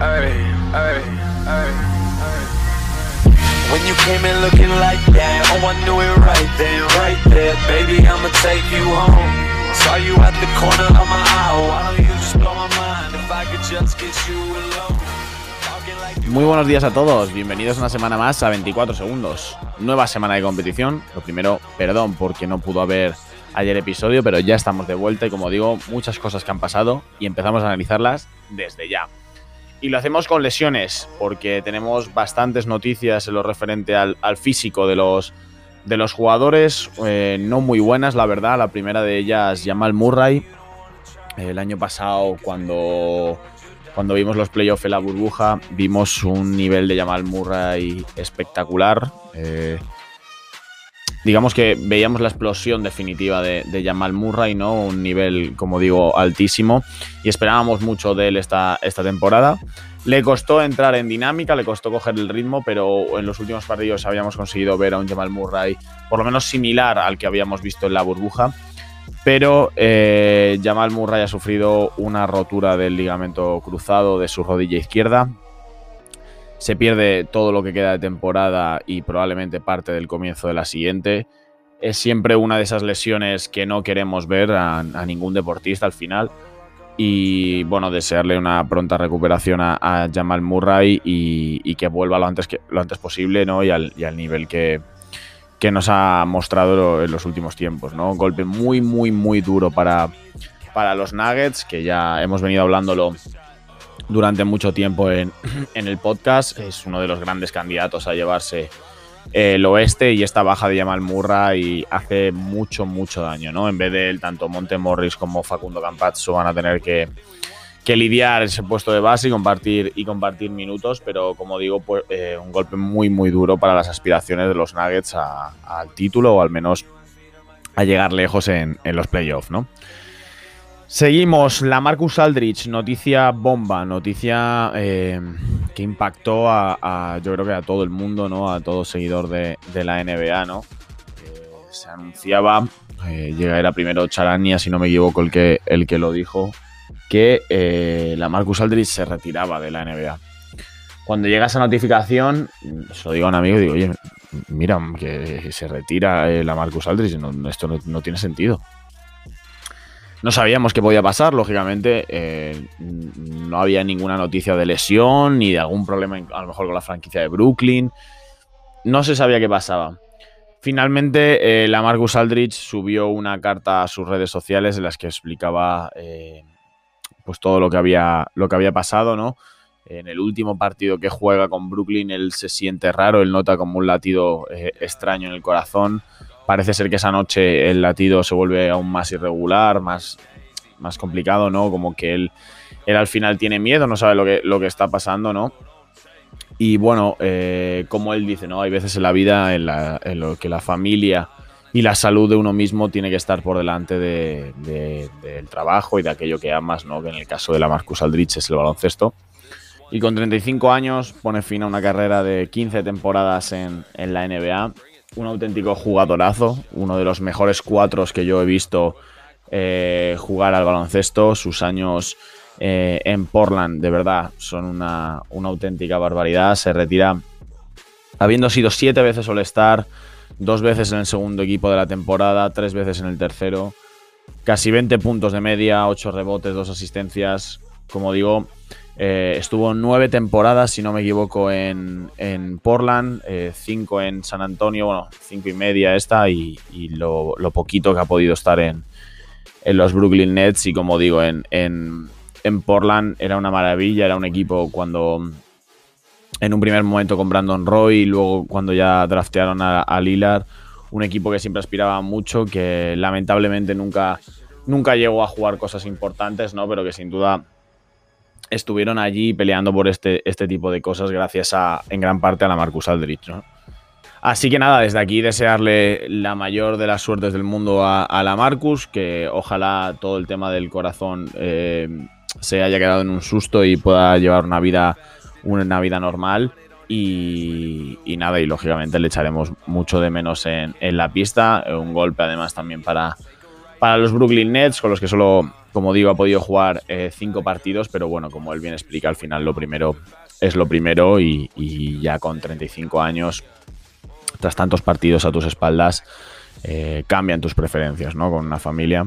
ay, ay, ay, When you came in looking like that, oh I knew it right then, right there, baby I'ma take you home. Saw you at the corner of my eye, why don't you just blow my mind if I could just get you alone. Muy buenos días a todos, bienvenidos una semana más a 24 segundos. Nueva semana de competición. Lo primero, perdón porque no pudo haber ayer episodio, pero ya estamos de vuelta y como digo, muchas cosas que han pasado y empezamos a analizarlas desde ya. Y lo hacemos con lesiones, porque tenemos bastantes noticias en lo referente al, físico de los, de los jugadores, eh, no muy buenas, la verdad. La primera de ellas, Jamal Murray. El año pasado, cuando, cuando vimos los playoffs en la burbuja, vimos un nivel de Jamal Murray espectacular. Eh, digamos que veíamos la explosión definitiva de, de, Jamal Murray, ¿no? Un nivel, como digo, altísimo. Y esperábamos mucho de él esta, esta temporada. Le costó entrar en dinámica, le costó coger el ritmo, pero en los últimos partidos habíamos conseguido ver a un Jamal Murray por lo menos similar al que habíamos visto en la burbuja. Pero eh, Jamal Murray ha sufrido una rotura del ligamento cruzado de su rodilla izquierda, se pierde todo lo que queda de temporada y probablemente parte del comienzo de la siguiente. Es siempre una de esas lesiones que no queremos ver a, ningún deportista al final. Y bueno, desearle una pronta recuperación a, Jamal Murray y, que vuelva lo antes, que, lo antes posible ¿no? y, al, nivel que, que, nos ha mostrado en los últimos tiempos. ¿no? Un golpe muy, muy, muy duro para, para los Nuggets, que ya hemos venido hablándolo durante mucho tiempo en, el podcast. Es uno de los grandes candidatos a llevarse eh, el oeste y esta baja de Jamal Murray hace mucho, mucho daño, ¿no? En vez de él, tanto Monte Morris como Facundo Campazzo van a tener que, lidiar ese puesto de base y compartir, y compartir minutos, pero como digo, pues, eh, un golpe muy, muy duro para las aspiraciones de los Nuggets al título o al menos a llegar lejos en, en los playoffs, ¿no? Seguimos, la Marcus Aldrich, noticia bomba, noticia eh, que impactó a, yo creo que a todo el mundo, ¿no? A todo seguidor de, la NBA, ¿no? Eh, se anunciaba, eh, llega era primero Charania, si no me equivoco, el que, el que lo dijo, que la Marcus Aldrich se retiraba de la NBA. Cuando llega esa notificación, se lo digo a un amigo, digo, oye, mira, que se retira la Marcus Aldrich, esto no tiene sentido. No sabíamos qué podía pasar, lógicamente. Eh, no había ninguna noticia de lesión ni de algún problema, a lo mejor con la franquicia de Brooklyn. No se sabía qué pasaba. Finalmente, eh, la Marcus Aldrich subió una carta a sus redes sociales en las que explicaba eh, pues todo lo que había, lo que había pasado, ¿no? En el último partido que juega con Brooklyn, él se siente raro, él nota como un latido extraño en el corazón. Parece ser que esa noche el latido se vuelve aún más irregular, más, más complicado, ¿no? Como que él, él al final tiene miedo, no sabe lo que, lo que está pasando, ¿no? Y bueno, eh, como él dice, ¿no? Hay veces en la vida en, lo que la familia y la salud de uno mismo tiene que estar por delante del trabajo y de aquello que amas, ¿no? Que en el caso de la Marcus Aldrich es el baloncesto. Y con 35 años pone fin a una carrera de 15 temporadas en, en la NBA un auténtico jugadorazo, uno de los mejores cuatros que yo he visto eh, jugar al baloncesto. Sus años eh, en Portland, de verdad, son una, auténtica barbaridad. Se retira habiendo sido siete veces All-Star, dos veces en el segundo equipo de la temporada, tres veces en el tercero. Casi 20 puntos de media, 8 rebotes, dos asistencias. Como digo, eh, estuvo nueve temporadas, si no me equivoco, en, Portland, eh, cinco en San Antonio, bueno, cinco y media esta, y, lo, poquito que ha podido estar en, los Brooklyn Nets. Y como digo, en, Portland era una maravilla, era un equipo cuando en un primer momento con Brandon Roy y luego cuando ya draftearon a, a Lillard, un equipo que siempre aspiraba mucho, que lamentablemente nunca, nunca llegó a jugar cosas importantes, ¿no? Pero que sin duda estuvieron allí peleando por este, este tipo de cosas gracias a, en gran parte a la Marcus Aldrich. Así que nada, desde aquí desearle la mayor de las suertes del mundo a, la Marcus, que ojalá todo el tema del corazón eh, se haya quedado en un susto y pueda llevar una vida, una vida normal. Y, nada, y lógicamente le echaremos mucho de menos en, en la pista. Un golpe además también para, para los Brooklyn Nets, con los que solo, como digo, ha podido jugar eh, cinco partidos, pero bueno, como él bien explica, al final lo primero es lo primero y, ya con 35 años, tras tantos partidos a tus espaldas, eh, cambian tus preferencias, ¿no? Con una familia.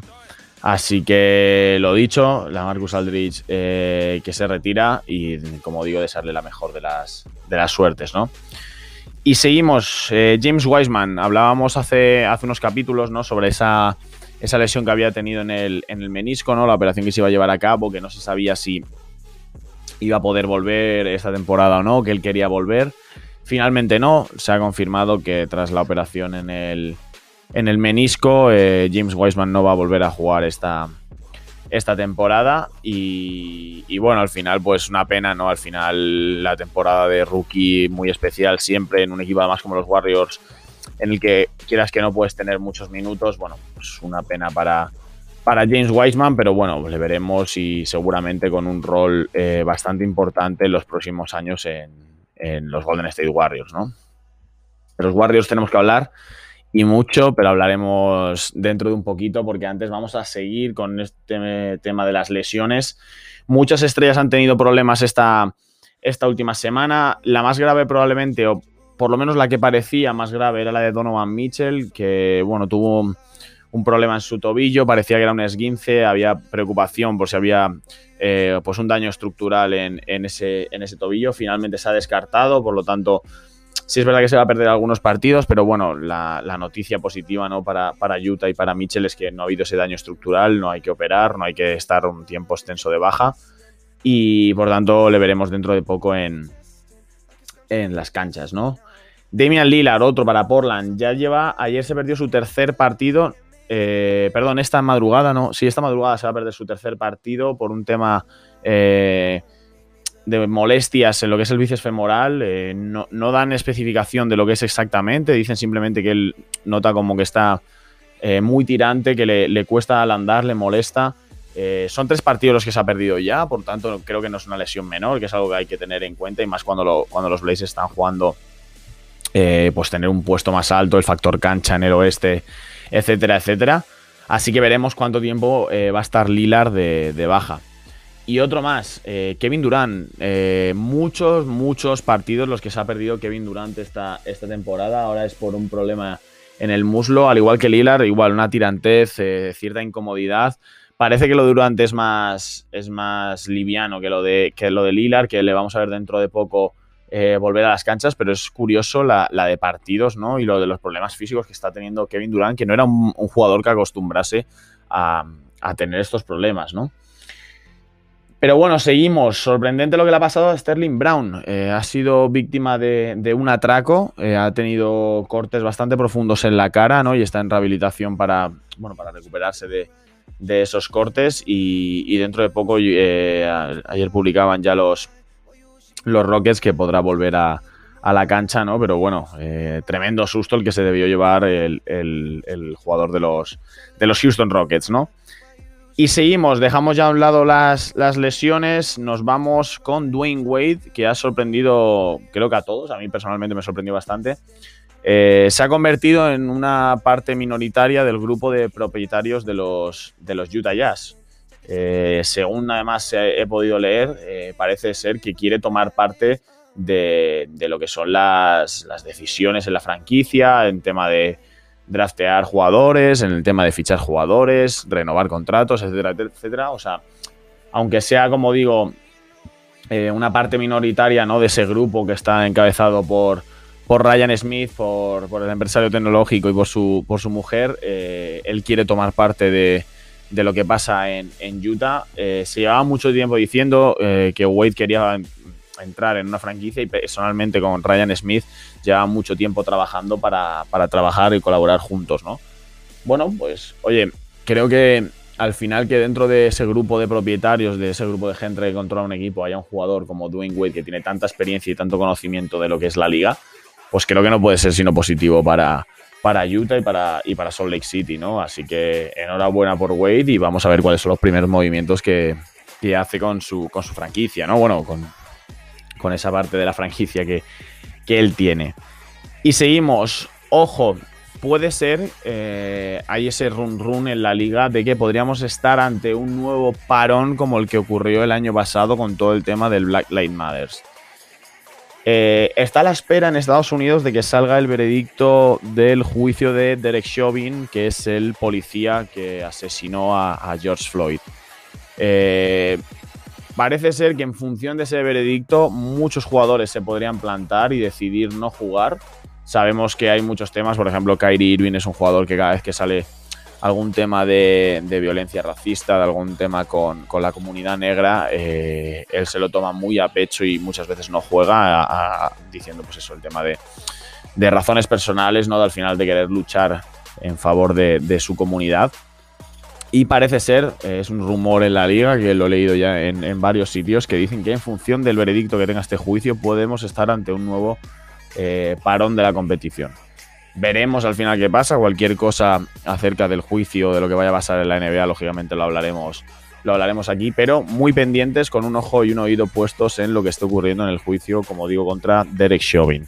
Así que lo dicho, la Marcus Aldridge eh, que se retira y, como digo, desearle la mejor de las, de las suertes, ¿no? Y seguimos, eh, James Wiseman, hablábamos hace, hace unos capítulos, ¿no? Sobre esa, esa lesión que había tenido en el, en el menisco, ¿no? La operación que se iba a llevar a cabo, que no se sabía si iba a poder volver esta temporada o no, que él quería volver. Finalmente no, se ha confirmado que tras la operación en el, en el menisco. Eh, James Wiseman no va a volver a jugar esta, esta temporada. Y, bueno, al final, pues una pena, ¿no? Al final, la temporada de rookie muy especial, siempre en un equipo además como los Warriors, en el que quieras que no puedes tener muchos minutos. Bueno, pues una pena para, para James Wiseman, pero bueno, le veremos y seguramente con un rol eh, bastante importante en los próximos años en, en los Golden State Warriors, ¿no? De los Warriors tenemos que hablar y mucho, pero hablaremos dentro de un poquito porque antes vamos a seguir con este tema de las lesiones. Muchas estrellas han tenido problemas esta, esta última semana. La más grave probablemente, o por lo menos la que parecía más grave, era la de Donovan Mitchell, que bueno, tuvo un problema en su tobillo, parecía que era un esguince, había preocupación por si había eh, pues un daño estructural en, ese, en ese tobillo. Finalmente se ha descartado, por lo tanto Sí es verdad que se va a perder algunos partidos, pero bueno, la, noticia positiva ¿no? para, para, Utah y para Mitchell es que no ha habido ese daño estructural, no hay que operar, no hay que estar un tiempo extenso de baja y por tanto le veremos dentro de poco en, en las canchas, ¿no? Damian Lillard, otro para Portland, ya lleva, ayer se perdió su tercer partido, eh, perdón, esta madrugada, no, sí, esta madrugada se va a perder su tercer partido por un tema... Eh, de molestias en lo que es el bíceps femoral. Eh, no, dan especificación de lo que es exactamente. Dicen simplemente que él nota como que está muy tirante, que le, cuesta al andar, le molesta. Son tres partidos los que se ha perdido ya, por tanto creo que no es una lesión menor, que es algo que hay que tener en cuenta y más cuando, cuando los Blazers están jugando, pues tener un puesto más alto, el factor cancha en el oeste, etcétera, etcétera. Así que veremos cuánto tiempo va a estar Lilar de baja. Y otro más, eh, Kevin Durant. Eh, muchos, muchos partidos los que se ha perdido Kevin Durant esta, esta temporada. Ahora es por un problema en el muslo, al igual que Lilar, igual una tirantez, eh, cierta incomodidad. Parece que lo de Durant es más, es más liviano que lo, de, que lo de Lilar, que le vamos a ver dentro de poco volver a las canchas, pero es curioso la, de partidos ¿no? y lo de los problemas físicos que está teniendo Kevin Durant, que no era un, jugador que acostumbrase a, a tener estos problemas, ¿no? Pero bueno, seguimos. Sorprendente lo que le ha pasado a Sterling Brown. Eh, ha sido víctima de, un atraco, eh, ha tenido cortes bastante profundos en la cara, ¿no? Y está en rehabilitación para, bueno, para recuperarse de, esos cortes. Y, dentro de poco, eh, ayer publicaban ya los, los Rockets que podrá volver a, la cancha, ¿no? Pero bueno, tremendo susto el que se debió llevar el, el, jugador de los, de los Houston Rockets, ¿no? Y seguimos, dejamos ya a un lado las, las, lesiones, nos vamos con Dwayne Wade, que ha sorprendido, creo que a todos, a mí personalmente me sorprendió bastante. Eh, se ha convertido en una parte minoritaria del grupo de propietarios de los, de los Utah Jazz. Eh, según además he, podido leer, eh, parece ser que quiere tomar parte de, lo que son las, decisiones en la franquicia, en tema de draftear jugadores, en el tema de fichar jugadores, renovar contratos, etcétera, etcétera. O sea, aunque sea, como digo, eh, una parte minoritaria ¿no? de ese grupo que está encabezado por, por Ryan Smith, por, el empresario tecnológico y por su, por su mujer, él quiere tomar parte de, lo que pasa en, Utah. Eh, se llevaba mucho tiempo diciendo que Wade quería entrar en una franquicia y personalmente con Ryan Smith lleva mucho tiempo trabajando para, trabajar y colaborar juntos, ¿no? Bueno, pues oye, creo que al final que dentro de ese grupo de propietarios, de ese grupo de gente que controla un equipo, haya un jugador como Dwayne Wade que tiene tanta experiencia y tanto conocimiento de lo que es la liga, pues creo que no puede ser sino positivo para, para Utah y para, y para Salt Lake City, ¿no? Así que enhorabuena por Wade y vamos a ver cuáles son los primeros movimientos que, que hace con su, con su franquicia, ¿no? Bueno, con, con esa parte de la franquicia que, él tiene. Y seguimos, ojo, puede ser, eh, hay ese run run en la liga de que podríamos estar ante un nuevo parón como el que ocurrió el año pasado con todo el tema del Black Lives Matters. Eh, está a la espera en Estados Unidos de que salga el veredicto del juicio de Derek Chauvin, que es el policía que asesinó a, George Floyd. Eh, parece ser que en función de ese veredicto muchos jugadores se podrían plantar y decidir no jugar. Sabemos que hay muchos temas, por ejemplo, Kyrie Irving es un jugador que cada vez que sale algún tema de, violencia racista, de algún tema con, la comunidad negra, eh, él se lo toma muy a pecho y muchas veces no juega diciendo pues eso, el tema de, razones personales, ¿no? al final de querer luchar en favor de, su comunidad. Y parece ser, eh, es un rumor en la liga, que lo he leído ya en, varios sitios, que dicen que en función del veredicto que tenga este juicio podemos estar ante un nuevo eh, parón de la competición. Veremos al final qué pasa. Cualquier cosa acerca del juicio, de lo que vaya a pasar en la NBA, lógicamente lo hablaremos, lo hablaremos aquí, pero muy pendientes con un ojo y un oído puestos en lo que está ocurriendo en el juicio, como digo, contra Derek Chauvin.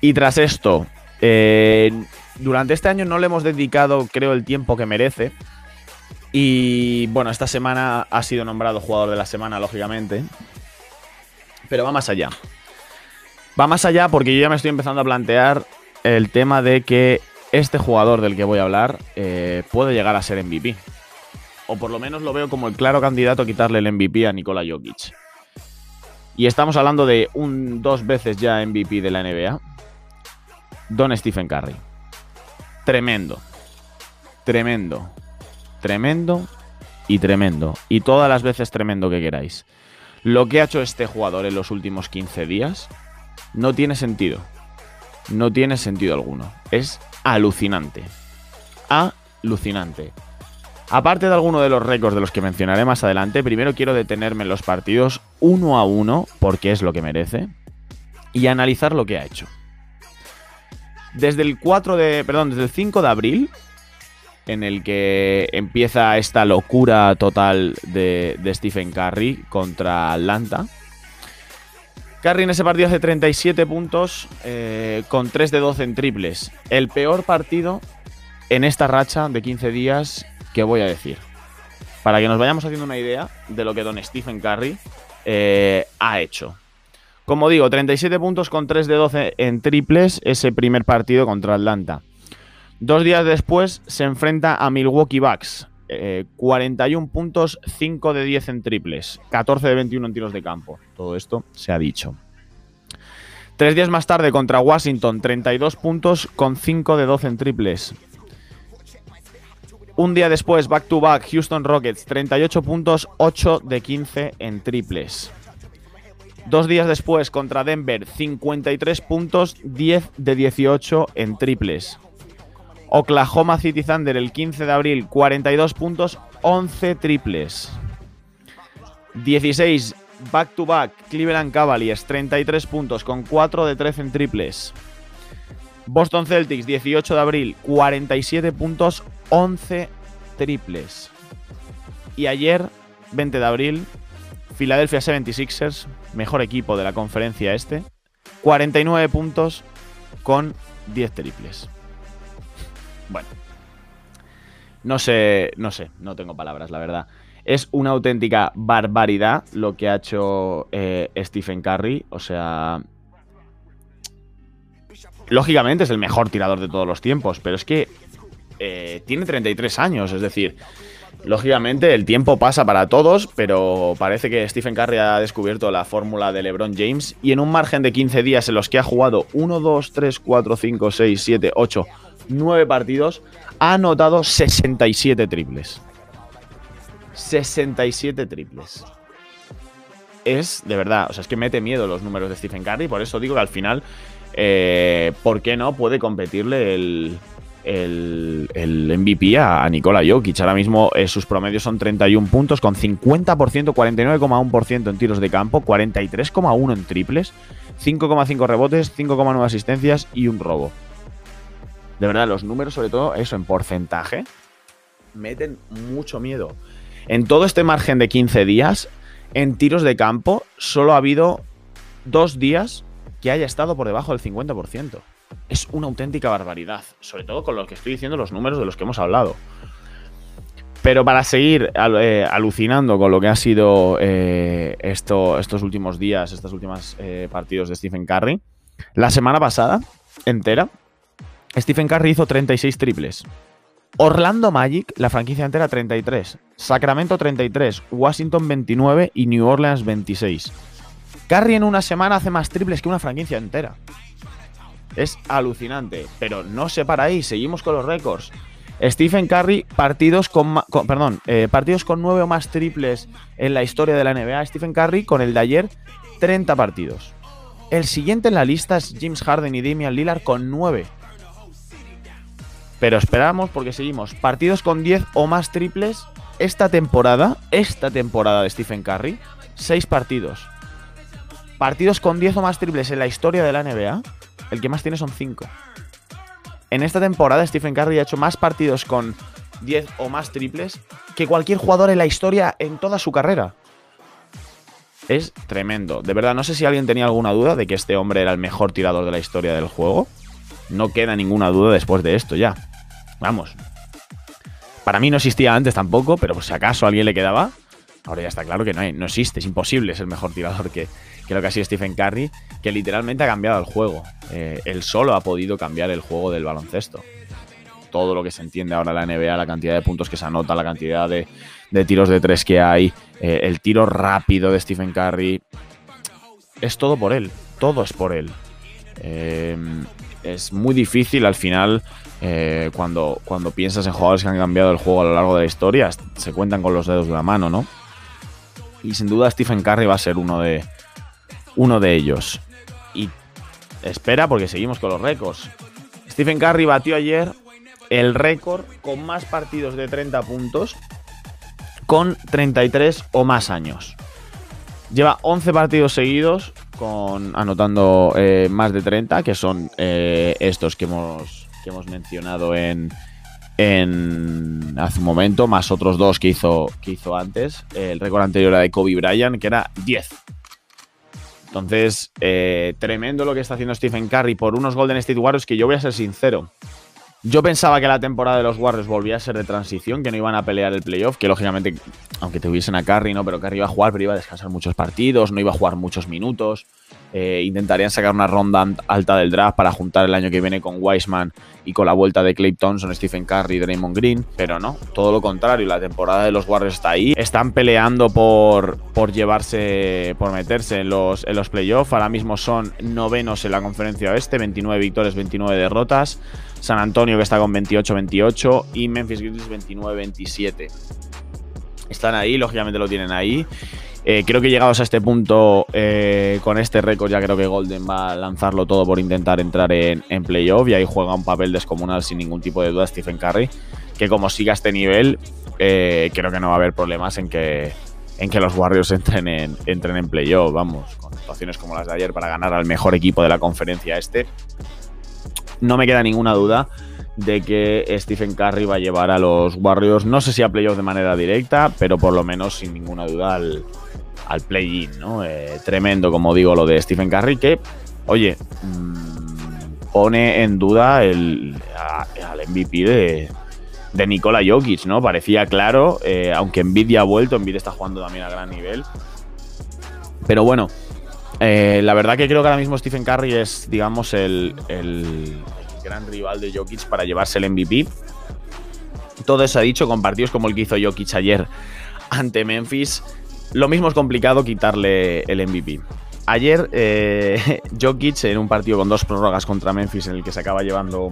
Y tras esto, eh, durante este año no le hemos dedicado, creo, el tiempo que merece. Y bueno, esta semana ha sido nombrado jugador de la semana, lógicamente. Pero va más allá. Va más allá porque yo ya me estoy empezando a plantear el tema de que este jugador del que voy a hablar eh, puede llegar a ser MVP. O por lo menos lo veo como el claro candidato a quitarle el MVP a Nikola Jokic. Y estamos hablando de un dos veces ya MVP de la NBA. Don Stephen Curry. Tremendo. Tremendo. Tremendo y tremendo. Y todas las veces tremendo que queráis. Lo que ha hecho este jugador en los últimos 15 días no tiene sentido. No tiene sentido alguno. Es alucinante. Alucinante. Aparte de alguno de los récords de los que mencionaré más adelante, primero quiero detenerme en los partidos uno a uno, porque es lo que merece, y analizar lo que ha hecho. Desde el 4 de. Perdón, desde el 5 de abril, en el que empieza esta locura total de, de Stephen Curry contra Atlanta Curry en ese partido hace 37 puntos eh, con 3 de 12 en triples. El peor partido en esta racha de 15 días que voy a decir. Para que nos vayamos haciendo una idea de lo que don Stephen Curry eh, ha hecho. Como digo, 37 puntos con 3 de 12 en triples ese primer partido contra Atlanta. Dos días después se enfrenta a Milwaukee Bucks. 41 eh, puntos, 5 de 10 en triples, 14 de 21 en tiros de campo. Todo esto se ha dicho. Tres días más tarde contra Washington, 32 puntos con 5 de 12 en triples. Un día después, back to back, Houston Rockets, 38 puntos, 8 de 15 en triples. Dos días después, contra Denver, 53 puntos, 10 de 18 en triples. Oklahoma City Thunder el 15 de abril, 42 puntos, 11 triples. 16 back to back Cleveland Cavaliers, 33 puntos con 4 de 13 en triples. Boston Celtics, 18 de abril, 47 puntos, 11 triples. Y ayer, 20 de abril, Philadelphia 76ers, mejor equipo de la conferencia este, 49 puntos con 10 triples. Bueno. No sé, no sé, no tengo palabras, la verdad. Es una auténtica barbaridad lo que ha hecho eh, Stephen Curry. O sea. Lógicamente es el mejor tirador de todos los tiempos, pero es que eh, tiene 33 años, es decir, lógicamente el tiempo pasa para todos, pero parece que Stephen Curry ha descubierto la fórmula de LeBron James y en un margen de 15 días en los que ha jugado 1, 2, 3, 4, 5, 6, 7, 8, 9 partidos, ha anotado 67 triples. 67 triples. Es, de verdad, o sea, es que mete miedo los números de Stephen Curry, por eso digo que al final, eh, ¿por qué no puede competirle el, el, MVP a, Nikola Jokic? Ahora mismo eh, sus promedios son 31 puntos con 50%, 49,1% en tiros de campo, 43,1 en triples, 5,5 rebotes, 5,9 asistencias y un robo de verdad, los números, sobre todo eso en porcentaje, meten mucho miedo. En todo este margen de 15 días, en tiros de campo, solo ha habido dos días que haya estado por debajo del 50%. Es una auténtica barbaridad, sobre todo con lo que estoy diciendo, los números de los que hemos hablado. Pero para seguir eh, alucinando con lo que ha sido eh, esto, estos últimos días, estos últimos eh, partidos de Stephen Curry, la semana pasada, entera, Stephen Curry hizo 36 triples. Orlando Magic, la franquicia entera, 33. Sacramento, 33. Washington, 29. Y New Orleans, 26. Curry en una semana hace más triples que una franquicia entera. Es alucinante. Pero no se para ahí, seguimos con los récords. Stephen Curry, partidos con, perdón, eh, partidos con 9 o más triples en la historia de la NBA. Stephen Curry con el de ayer, 30 partidos. El siguiente en la lista es James Harden y Damian Lillard con 9. Pero esperamos porque seguimos. Partidos con 10 o más triples esta temporada, esta temporada de Stephen Curry, 6 partidos. Partidos con 10 o más triples en la historia de la NBA, el que más tiene son 5. En esta temporada Stephen Curry ha hecho más partidos con 10 o más triples que cualquier jugador en la historia en toda su carrera. Es tremendo. De verdad, no sé si alguien tenía alguna duda de que este hombre era el mejor tirador de la historia del juego. No queda ninguna duda después de esto ya. Vamos. Para mí no existía antes tampoco, pero por si acaso a alguien le quedaba, ahora ya está claro que no, hay, no existe, es imposible ser mejor tirador que, lo que ha sido Stephen Curry, que literalmente ha cambiado el juego. Eh, él solo ha podido cambiar el juego del baloncesto. Todo lo que se entiende ahora la NBA, la cantidad de puntos que se anota, la cantidad de, tiros de tres que hay, eh, el tiro rápido de Stephen Curry. Es todo por él, todo es por él. Eh, es muy difícil al final eh, cuando, cuando piensas en jugadores que han cambiado el juego a lo largo de la historia, se cuentan con los dedos de la mano, ¿no? Y sin duda Stephen Curry va a ser uno de, uno de ellos. Y espera porque seguimos con los récords. Stephen Curry batió ayer el récord con más partidos de 30 puntos con 33 o más años. Lleva 11 partidos seguidos con anotando eh, más de 30, que son eh, estos que hemos hemos mencionado en, en hace un momento, más otros dos que hizo, que hizo antes. El récord anterior era de Kobe Bryant, que era 10. Entonces, eh, tremendo lo que está haciendo Stephen Curry por unos Golden State Warriors que yo voy a ser sincero. Yo pensaba que la temporada de los Warriors volvía a ser de transición, que no iban a pelear el playoff, que lógicamente, aunque tuviesen a Curry, ¿no? Pero Curry iba a jugar, pero iba a descansar muchos partidos, no iba a jugar muchos minutos. Eh, intentarían sacar una ronda alta del draft para juntar el año que viene con Wiseman y con la vuelta de Clay Thompson, Stephen Curry y Draymond Green. Pero no, todo lo contrario. La temporada de los Warriors está ahí. Están peleando por, por llevarse, por meterse en los, en los playoffs. Ahora mismo son novenos en la conferencia oeste, 29 victorias, 29 derrotas. San Antonio que está con 28-28 y Memphis Grizzlies 29-27. Están ahí, lógicamente lo tienen ahí. Eh, creo que llegados a este punto, eh, con este récord, ya creo que Golden va a lanzarlo todo por intentar entrar en, playoff y ahí juega un papel descomunal sin ningún tipo de duda Stephen Curry, que como siga este nivel, eh, creo que no va a haber problemas en que, en que los Warriors entren en, entren en playoff, vamos, con situaciones como las de ayer para ganar al mejor equipo de la conferencia este. No me queda ninguna duda de que Stephen Curry va a llevar a los Warriors, no sé si a playoff de manera directa, pero por lo menos sin ninguna duda al, al play-in, ¿no? Eh, tremendo, como digo, lo de Stephen Curry, que, oye, mm, pone en duda el, al MVP de, de Nikola Jokic, ¿no? Parecía claro, eh, aunque ya ha vuelto, Embiid está jugando también a gran nivel. Pero bueno, eh, la verdad que creo que ahora mismo Stephen Curry es, digamos, el, gran rival de Jokic para llevarse el MVP. Todo eso ha dicho con partidos como el que hizo Jokic ayer ante Memphis. Lo mismo es complicado quitarle el MVP. Ayer, eh, Jokic en un partido con dos prórrogas contra Memphis en el que se acaba llevando.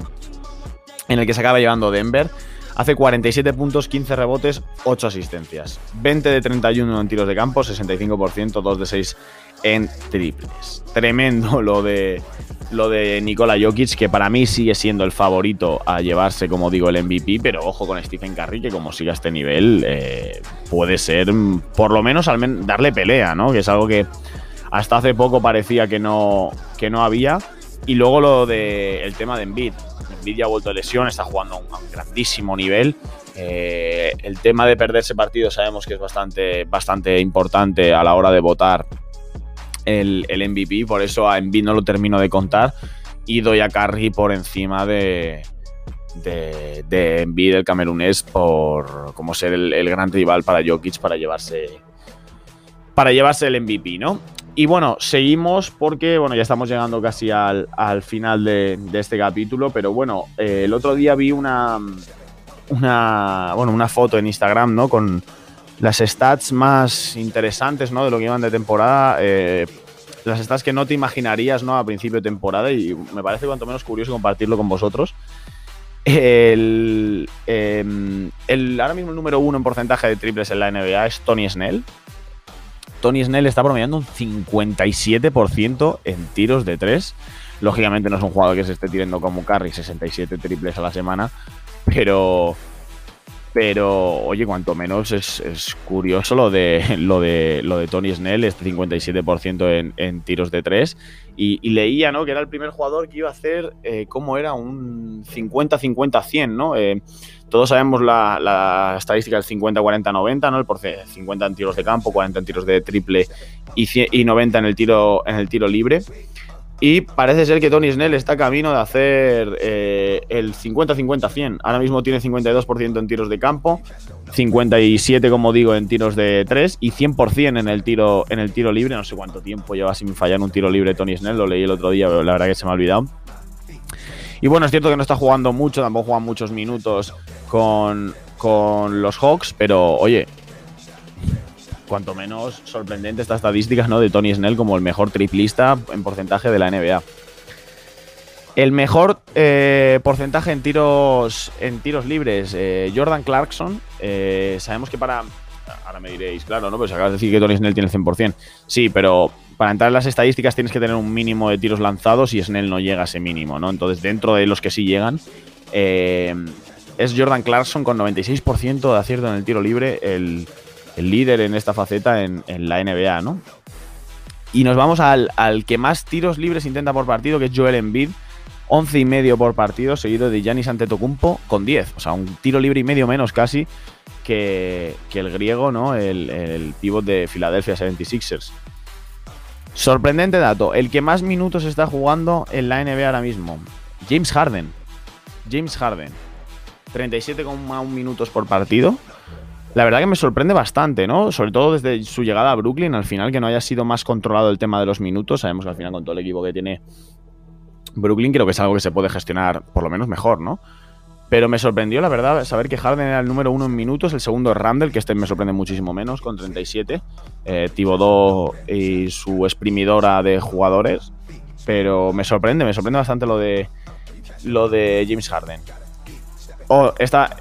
En el que se acaba llevando Denver. Hace 47 puntos, 15 rebotes, 8 asistencias. 20 de 31 en tiros de campo, 65%, 2 de 6 en triples. Tremendo lo de, lo de Nikola Jokic, que para mí sigue siendo el favorito a llevarse, como digo, el MVP, pero ojo con Stephen Curry, que como siga este nivel, eh, puede ser, por lo menos, darle pelea, ¿no? Que es algo que hasta hace poco parecía que no, que no había. Y luego lo de el tema de Embiid. Embiid ya ha vuelto de lesión, está jugando a un, grandísimo nivel. Eh, el tema de perderse partidos sabemos que es bastante, bastante importante a la hora de votar el, MVP, por eso a Embiid no lo termino de contar. y doy a Curry por encima de, de, de el camerunés, por como ser el, gran rival para Jokic para llevarse, para llevarse el MVP, ¿no? Y bueno, seguimos porque, bueno, ya estamos llegando casi al, final de, este capítulo, pero bueno, eh, el otro día vi una, una, bueno, una foto en Instagram, ¿no? Con las stats más interesantes, ¿no? De lo que iban de temporada. Eh, las stats que no te imaginarías, ¿no? A principio de temporada y me parece cuanto menos curioso compartirlo con vosotros. El, em, ahora mismo el número uno en porcentaje de triples en la NBA es Tony Snell. Tony Snell está promediando un 57% en tiros de tres. Lógicamente no es un jugador que se esté tirando como Curry 67 triples a la semana, pero pero, oye, cuanto menos es, curioso lo de, Tony Snell, este 57% en, tiros de tres. Y, leía, ¿no? Que era el primer jugador que iba a hacer, eh, ¿cómo era? Un 50-50-100, ¿no? Eh, todos sabemos la, estadística del 50-40-90, ¿no? El por 50 en tiros de campo, 40 en tiros de triple y, y 90 en el tiro, en el tiro libre. Y parece ser que Tony Snell está camino de hacer eh, el 50-50-100. Ahora mismo tiene 52% en tiros de campo, 57, como digo, en tiros de 3 y 100% en el, tiro, en el tiro libre. No sé cuánto tiempo lleva sin fallar un tiro libre Tony Snell, lo leí el otro día, pero la verdad que se me ha olvidado. Y bueno, es cierto que no está jugando mucho, tampoco juega muchos minutos con, con los Hawks, pero oye, cuanto menos sorprendente esta estadística ¿no? de Tony Snell como el mejor triplista en porcentaje de la NBA. El mejor eh, porcentaje en tiros, en tiros libres, eh, Jordan Clarkson. Eh, sabemos que para. Ahora me diréis, claro, ¿no? Pues acabas de decir que Tony Snell tiene el 100%. Sí, pero para entrar en las estadísticas tienes que tener un mínimo de tiros lanzados y Snell no llega a ese mínimo, ¿no? Entonces, dentro de los que sí llegan, es Jordan Clarkson con 96% de acierto en el tiro libre, el, el líder en esta faceta en, la NBA, ¿no? Y nos vamos al, que más tiros libres intenta por partido, que es Joel Embiid, 11 y medio por partido, seguido de Giannis Antetokounmpo con 10. O sea, un tiro libre y medio menos casi que, el griego, ¿no? El, el pivot de Philadelphia 76ers. Sorprendente dato, el que más minutos está jugando en la NBA ahora mismo, James Harden. James Harden. 37,1 minutos por partido la verdad que me sorprende bastante, ¿no? Sobre todo desde su llegada a Brooklyn, al final que no haya sido más controlado el tema de los minutos. Sabemos que al final con todo el equipo que tiene Brooklyn creo que es algo que se puede gestionar por lo menos mejor, ¿no? Pero me sorprendió, la verdad, saber que Harden era el número uno en minutos, el segundo es Randall, que este me sorprende muchísimo menos, con 37. Eh, Tibodó y su exprimidora de jugadores. Pero me sorprende, me sorprende bastante lo de, lo de James Harden. Oh, esta,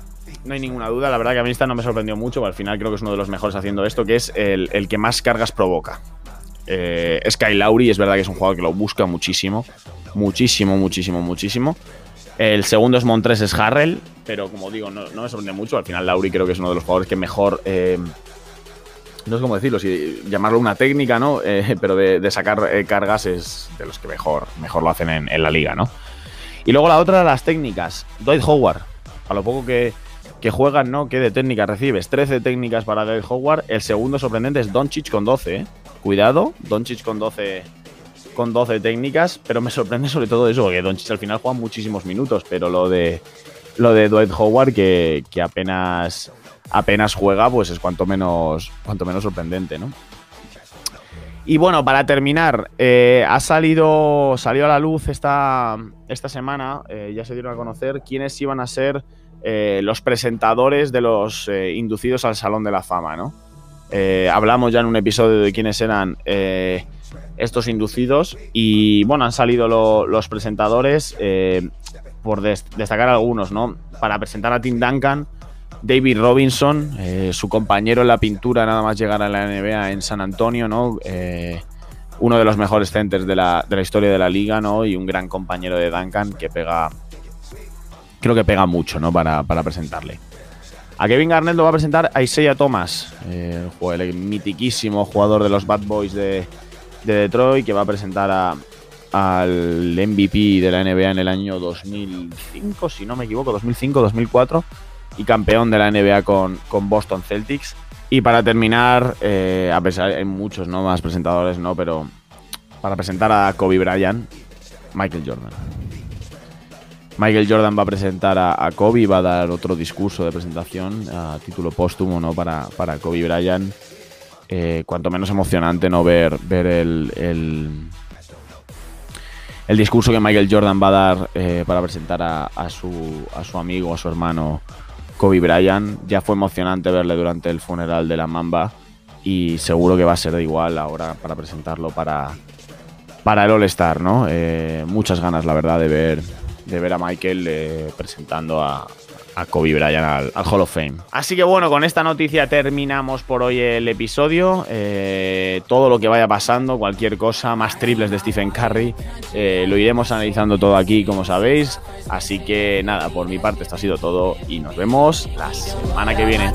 no hay ninguna duda. La verdad que a mí esta no me sorprendió mucho, al final creo que es uno de los mejores haciendo esto, que es el, que más cargas provoca. Eh, Sky Lauri es verdad que es un jugador que lo busca muchísimo. Muchísimo, muchísimo, muchísimo. El segundo es Montres, es Harrell, pero como digo, no, me sorprende mucho. Al final Lauri creo que es uno de los jugadores que mejor... Eh, no sé cómo decirlo, si llamarlo una técnica, ¿no? Eh, pero de, sacar eh, cargas es de los que mejor, mejor lo hacen en, en, la liga, ¿no? Y luego la otra, las técnicas. Dwight Howard. A lo poco que, que juegan, ¿no? ¿Qué de técnicas recibes? 13 técnicas para Dale Howard. El segundo sorprendente es Doncic con 12, ¿eh? Cuidado, Doncic con 12 con 12 técnicas, pero me sorprende sobre todo eso, porque Doncic al final juega muchísimos minutos, pero lo de lo de Dwight Howard que, apenas apenas juega, pues es cuanto menos cuanto menos sorprendente, ¿no? Y bueno, para terminar, eh, ha salido salió a la luz esta, esta semana, eh, ya se dieron a conocer quiénes iban a ser eh, los presentadores de los eh, inducidos al Salón de la Fama, ¿no? Eh, hablamos ya en un episodio de quiénes eran estos inducidos y bueno, han salido los presentadores, por destacar algunos, ¿no? Para presentar a Tim Duncan, David Robinson, su compañero en la pintura nada más llegar a la NBA en San Antonio, ¿no? uno de los mejores centers de la, de la historia de la liga, ¿no? Y un gran compañero de Duncan que pega creo que pega mucho, ¿no? Para, presentarle. A Kevin Garnett lo va a presentar a Isaiah Thomas, eh, el mitiquísimo jugador de los Bad Boys de, Detroit, que va a presentar al MVP de la NBA en el año 2005, si no me equivoco, 2005-2004, y campeón de la NBA con, con Boston Celtics. Y para terminar, eh, a pesar hay muchos ¿no? más presentadores, ¿no? Pero para presentar a Kobe Bryant, Michael Jordan. Michael Jordan va a presentar a, Kobe, va a dar otro discurso de presentación a título póstumo ¿no? para, para Kobe Bryant. Eh, cuanto menos emocionante no ver, ver el, el, discurso que Michael Jordan va a dar eh, para presentar a, su, a su amigo, a su hermano Kobe Bryant. Ya fue emocionante verle durante el funeral de la Mamba y seguro que va a ser igual ahora para presentarlo para, para el All-Star, ¿no? Eh, muchas ganas, la verdad, de ver, de ver a Michael eh, presentando a, Kobe Bryant al, Hall of Fame. Así que bueno, con esta noticia terminamos por hoy el episodio. Eh, todo lo que vaya pasando, cualquier cosa, más triples de Stephen Curry, eh, lo iremos analizando todo aquí, como sabéis. Así que nada, por mi parte esto ha sido todo y nos vemos la semana que viene.